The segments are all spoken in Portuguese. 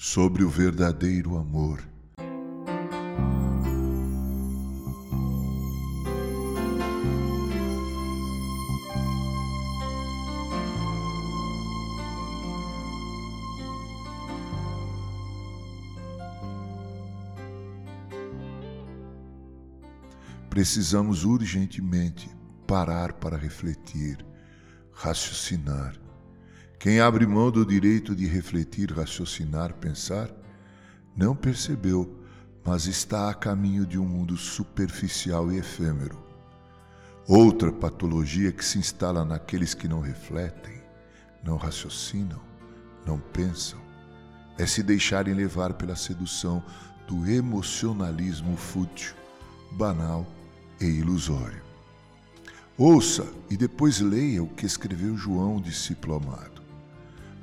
sobre o verdadeiro amor. Precisamos urgentemente parar para refletir, raciocinar quem abre mão do direito de refletir, raciocinar, pensar, não percebeu, mas está a caminho de um mundo superficial e efêmero. Outra patologia que se instala naqueles que não refletem, não raciocinam, não pensam, é se deixarem levar pela sedução do emocionalismo fútil, banal e ilusório. Ouça e depois leia o que escreveu João, discípulo amado.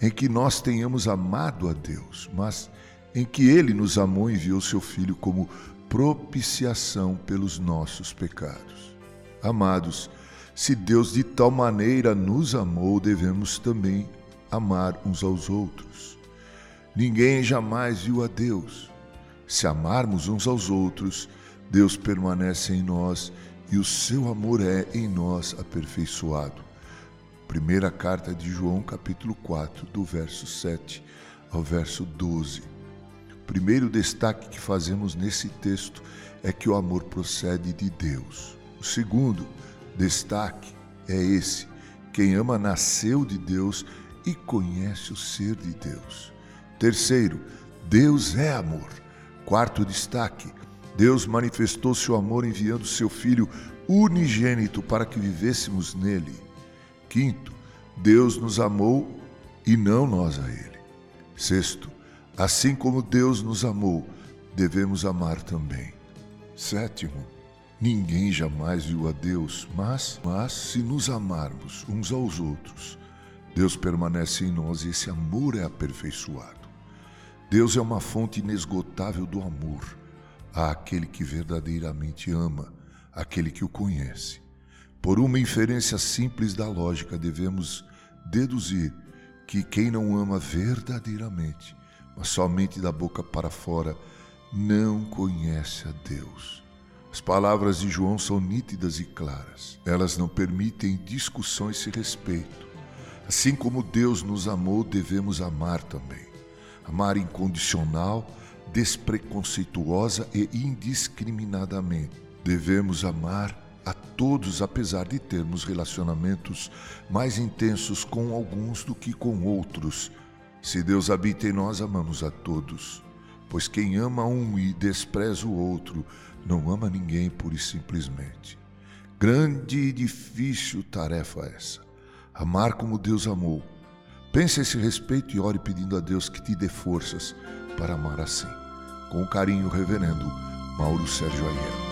em que nós tenhamos amado a Deus, mas em que Ele nos amou e enviou seu Filho como propiciação pelos nossos pecados. Amados, se Deus de tal maneira nos amou, devemos também amar uns aos outros. Ninguém jamais viu a Deus. Se amarmos uns aos outros, Deus permanece em nós e o seu amor é em nós aperfeiçoado. Primeira carta de João, capítulo 4, do verso 7 ao verso 12. O primeiro destaque que fazemos nesse texto é que o amor procede de Deus. O segundo destaque é esse: quem ama nasceu de Deus e conhece o ser de Deus. Terceiro, Deus é amor. Quarto destaque: Deus manifestou seu amor enviando seu Filho unigênito para que vivêssemos nele. Quinto, Deus nos amou e não nós a Ele. Sexto, assim como Deus nos amou, devemos amar também. Sétimo, ninguém jamais viu a Deus, mas, mas se nos amarmos uns aos outros, Deus permanece em nós e esse amor é aperfeiçoado. Deus é uma fonte inesgotável do amor àquele que verdadeiramente ama, aquele que o conhece. Por uma inferência simples da lógica, devemos deduzir que quem não ama verdadeiramente, mas somente da boca para fora, não conhece a Deus. As palavras de João são nítidas e claras. Elas não permitem discussão a esse respeito. Assim como Deus nos amou, devemos amar também. Amar incondicional, despreconceituosa e indiscriminadamente. Devemos amar a todos, apesar de termos relacionamentos mais intensos com alguns do que com outros. Se Deus habita em nós, amamos a todos. Pois quem ama um e despreza o outro, não ama ninguém pura e simplesmente. Grande e difícil tarefa essa. Amar como Deus amou. Pense a esse respeito e ore pedindo a Deus que te dê forças para amar assim. Com carinho, Reverendo Mauro Sérgio Aiello.